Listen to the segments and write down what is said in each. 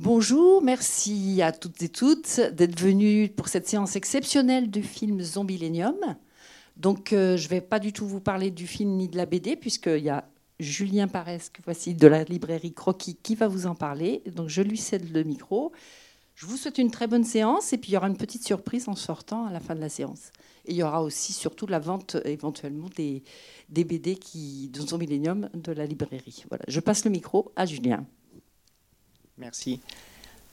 Bonjour, merci à toutes et toutes d'être venus pour cette séance exceptionnelle du film Zombilenium. Donc, euh, je ne vais pas du tout vous parler du film ni de la BD, puisqu'il y a Julien Paresque, voici, de la librairie Croquis, qui va vous en parler. Donc, je lui cède le micro. Je vous souhaite une très bonne séance, et puis il y aura une petite surprise en sortant à la fin de la séance. Et il y aura aussi surtout la vente éventuellement des, BD qui, de Zombilenium de la librairie. Voilà, je passe le micro à Julien. Merci.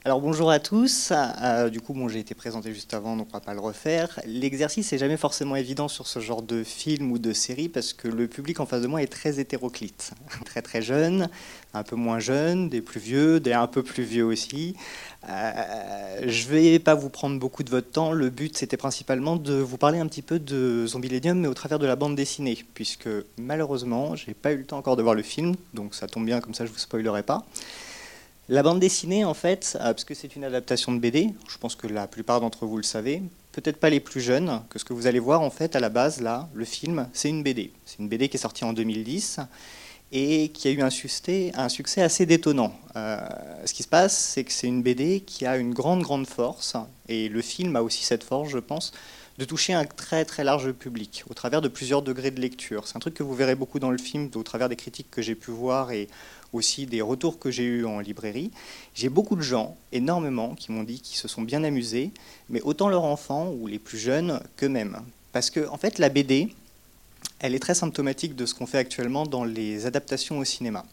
Alors bonjour à tous. Euh, du coup, j'ai été présenté juste avant, donc on ne va pas le refaire. L'exercice n'est jamais forcément évident sur ce genre de film ou de série parce que le public en face de moi est très hétéroclite. Très très jeune, un peu moins jeune, des plus vieux, des un peu plus vieux aussi. Euh, je ne vais pas vous prendre beaucoup de votre temps. Le but, c'était principalement de vous parler un petit peu de Zombilenium, mais au travers de la bande dessinée, puisque malheureusement, j'ai pas eu le temps encore de voir le film, donc ça tombe bien, comme ça je vous spoilerai pas. La bande dessinée, en fait, euh, parce que c'est une adaptation de BD, je pense que la plupart d'entre vous le savez, peut-être pas les plus jeunes, que ce que vous allez voir, en fait, à la base, là, le film, c'est une BD. C'est une BD qui est sortie en 2010 et qui a eu un succès, assez détonnant. Euh, ce qui se passe, c'est que c'est une BD qui a une grande, grande force, et le film a aussi cette force, je pense, de toucher un très très large public au travers de plusieurs degrés de lecture. C'est un truc que vous verrez beaucoup dans le film au travers des critiques que j'ai pu voir et aussi des retours que j'ai eus en librairie, j'ai beaucoup de gens, énormément, qui m'ont dit qu'ils se sont bien amusés, mais autant leurs enfants ou les plus jeunes qu'eux-mêmes. Parce que, en fait, la BD, elle est très symptomatique de ce qu'on fait actuellement dans les adaptations au cinéma.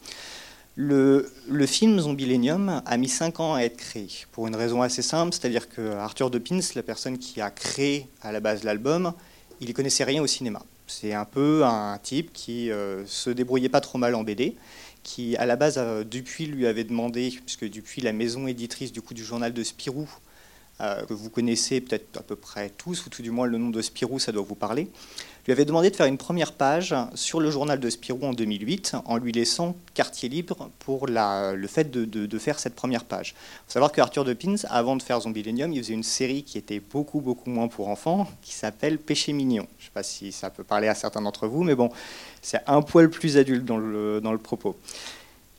Le, film Zombilenium a mis 5 ans à être créé, pour une raison assez simple, c'est-à-dire que Arthur Pins, la personne qui a créé à la base l'album, il ne connaissait rien au cinéma. C'est un peu un type qui euh, se débrouillait pas trop mal en BD, qui à la base euh, Dupuis lui avait demandé, puisque Dupuis, la maison éditrice du coup du journal de Spirou, que vous connaissez peut-être à peu près tous, ou tout du moins le nom de Spirou, ça doit vous parler, lui avait demandé de faire une première page sur le journal de Spirou en 2008, en lui laissant quartier libre pour le fait de, faire cette première page. Il faut savoir que Arthur de Pins, avant de faire Zombilenium, il faisait une série qui était beaucoup, beaucoup moins pour enfants, qui s'appelle Péché mignon. Je ne sais pas si ça peut parler à certains d'entre vous, mais bon, c'est un poil plus adulte dans le, dans le propos.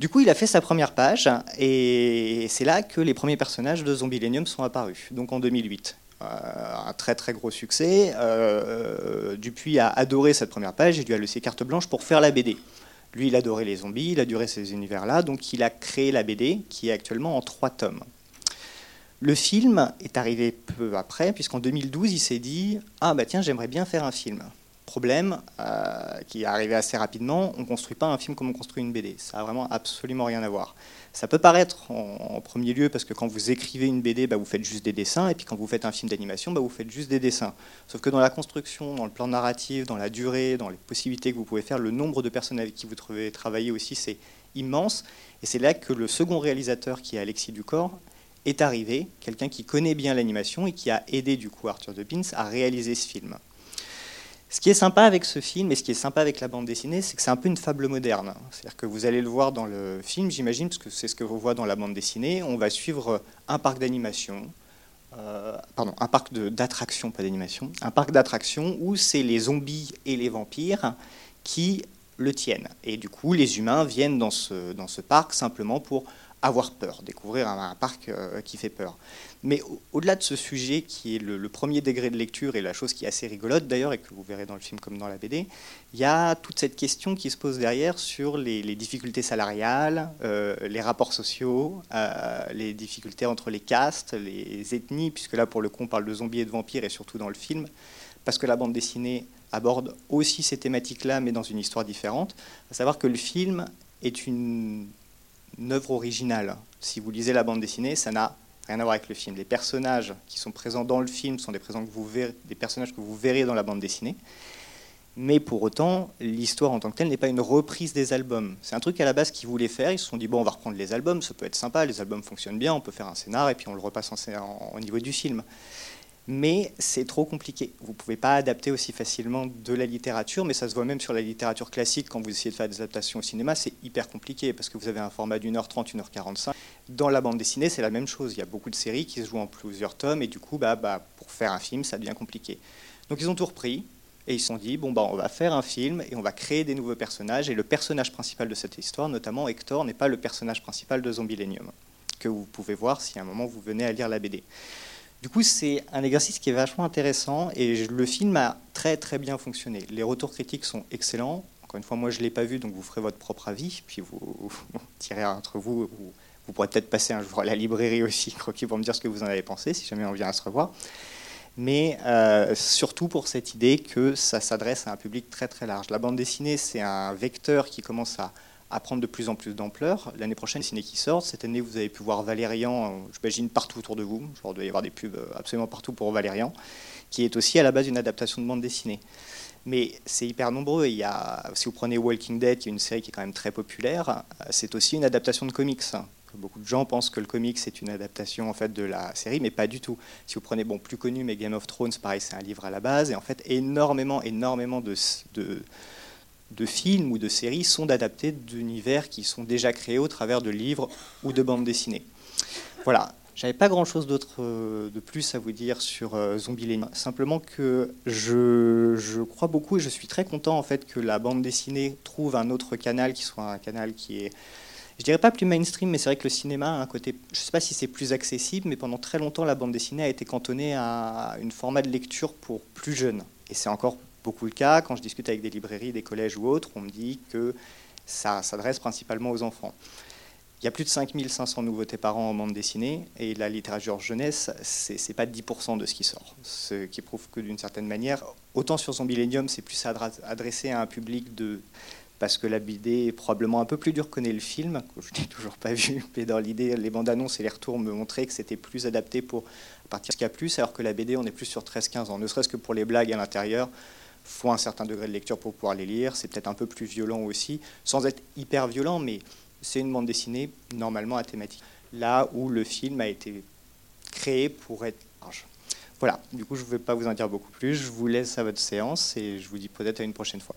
Du coup, il a fait sa première page, et c'est là que les premiers personnages de Zombilenium sont apparus, donc en 2008. Euh, un très très gros succès. Euh, Dupuis a adoré cette première page, il lui a laissé carte blanche pour faire la BD. Lui, il adorait les zombies, il adorait ces univers-là, donc il a créé la BD, qui est actuellement en trois tomes. Le film est arrivé peu après, puisqu'en 2012, il s'est dit Ah, bah tiens, j'aimerais bien faire un film problème euh, qui est arrivé assez rapidement, on ne construit pas un film comme on construit une BD. Ça n'a vraiment absolument rien à voir. Ça peut paraître en, premier lieu parce que quand vous écrivez une BD, bah, vous faites juste des dessins, et puis quand vous faites un film d'animation, bah, vous faites juste des dessins. Sauf que dans la construction, dans le plan narratif, dans la durée, dans les possibilités que vous pouvez faire, le nombre de personnes avec qui vous trouvez travailler aussi, c'est immense. Et c'est là que le second réalisateur, qui est Alexis Ducor, est arrivé, quelqu'un qui connaît bien l'animation et qui a aidé du coup Arthur de Pins à réaliser ce film. Ce qui est sympa avec ce film et ce qui est sympa avec la bande dessinée, c'est que c'est un peu une fable moderne. C'est-à-dire que vous allez le voir dans le film, j'imagine, parce que c'est ce que vous voyez dans la bande dessinée. On va suivre un parc d'animation, euh, pardon, un parc d'attractions, pas d'animation, un parc d'attractions où c'est les zombies et les vampires qui le tiennent. Et du coup, les humains viennent dans ce, dans ce parc simplement pour avoir peur, découvrir un, parc euh, qui fait peur. Mais au-delà de ce sujet qui est le, premier degré de lecture et la chose qui est assez rigolote d'ailleurs et que vous verrez dans le film comme dans la BD, il y a toute cette question qui se pose derrière sur les, difficultés salariales, euh, les rapports sociaux, euh, les difficultés entre les castes, les ethnies, puisque là pour le coup on parle de zombies et de vampires et surtout dans le film, parce que la bande dessinée aborde aussi ces thématiques-là mais dans une histoire différente, à savoir que le film est une une œuvre originale. Si vous lisez la bande dessinée, ça n'a rien à voir avec le film. Les personnages qui sont présents dans le film sont des, que vous verrez, des personnages que vous verrez dans la bande dessinée. Mais pour autant, l'histoire en tant que telle n'est pas une reprise des albums. C'est un truc à la base qu'ils voulaient faire. Ils se sont dit, bon, on va reprendre les albums, ça peut être sympa, les albums fonctionnent bien, on peut faire un scénar et puis on le repasse au niveau du film mais c'est trop compliqué. Vous ne pouvez pas adapter aussi facilement de la littérature, mais ça se voit même sur la littérature classique quand vous essayez de faire des adaptations au cinéma, c'est hyper compliqué parce que vous avez un format d'une heure trente, une heure quarante-cinq. Dans la bande dessinée, c'est la même chose. Il y a beaucoup de séries qui se jouent en plusieurs tomes et du coup, bah, bah, pour faire un film, ça devient compliqué. Donc ils ont tout repris et ils se sont dit bon bah on va faire un film et on va créer des nouveaux personnages et le personnage principal de cette histoire, notamment Hector, n'est pas le personnage principal de Zombilenium que vous pouvez voir si à un moment vous venez à lire la BD. Du coup, c'est un exercice qui est vachement intéressant et le film a très très bien fonctionné. Les retours critiques sont excellents. Encore une fois, moi je ne l'ai pas vu, donc vous ferez votre propre avis, puis vous, vous tirez entre vous. Vous, pourrez peut-être passer un jour à la librairie aussi, croquis, pour me dire ce que vous en avez pensé, si jamais on vient à se revoir. Mais euh, surtout pour cette idée que ça s'adresse à un public très très large. La bande dessinée, c'est un vecteur qui commence à à prendre de plus en plus d'ampleur. L'année prochaine, les ciné qui sortent. Cette année, vous avez pu voir Valérian, euh, j'imagine, partout autour de vous. Genre, il doit y avoir des pubs euh, absolument partout pour Valérian, qui est aussi à la base une adaptation de bande dessinée. Mais c'est hyper nombreux. Il y a, si vous prenez Walking Dead, qui est une série qui est quand même très populaire, euh, c'est aussi une adaptation de comics. Beaucoup de gens pensent que le comics c'est une adaptation en fait de la série, mais pas du tout. Si vous prenez bon plus connu, mais Game of Thrones, pareil, c'est un livre à la base, et en fait énormément, énormément de de films ou de séries sont adaptés d'univers qui sont déjà créés au travers de livres ou de bandes dessinées. Voilà, j'avais pas grand chose d'autre euh, de plus à vous dire sur euh, Zombie Simplement que je, crois beaucoup et je suis très content en fait que la bande dessinée trouve un autre canal qui soit un canal qui est, je dirais pas plus mainstream, mais c'est vrai que le cinéma a un côté, je sais pas si c'est plus accessible, mais pendant très longtemps la bande dessinée a été cantonnée à une format de lecture pour plus jeunes. Et c'est encore beaucoup le cas. Quand je discute avec des librairies, des collèges ou autres, on me dit que ça s'adresse principalement aux enfants. Il y a plus de 5500 nouveautés par an en bande dessinée, et la littérature jeunesse, c'est n'est pas 10% de ce qui sort. Ce qui prouve que d'une certaine manière, autant sur son millénium, c'est plus adressé à un public de... Parce que la BD est probablement un peu plus dur que le film, que je n'ai toujours pas vu, mais dans l'idée, les bandes annonces et les retours me montraient que c'était plus adapté pour partir de plus, alors que la BD, on est plus sur 13-15 ans, ne serait-ce que pour les blagues à l'intérieur faut un certain degré de lecture pour pouvoir les lire. C'est peut-être un peu plus violent aussi, sans être hyper violent, mais c'est une bande dessinée normalement à thématique. Là où le film a été créé pour être large. Voilà, du coup je ne vais pas vous en dire beaucoup plus, je vous laisse à votre séance et je vous dis peut-être à une prochaine fois.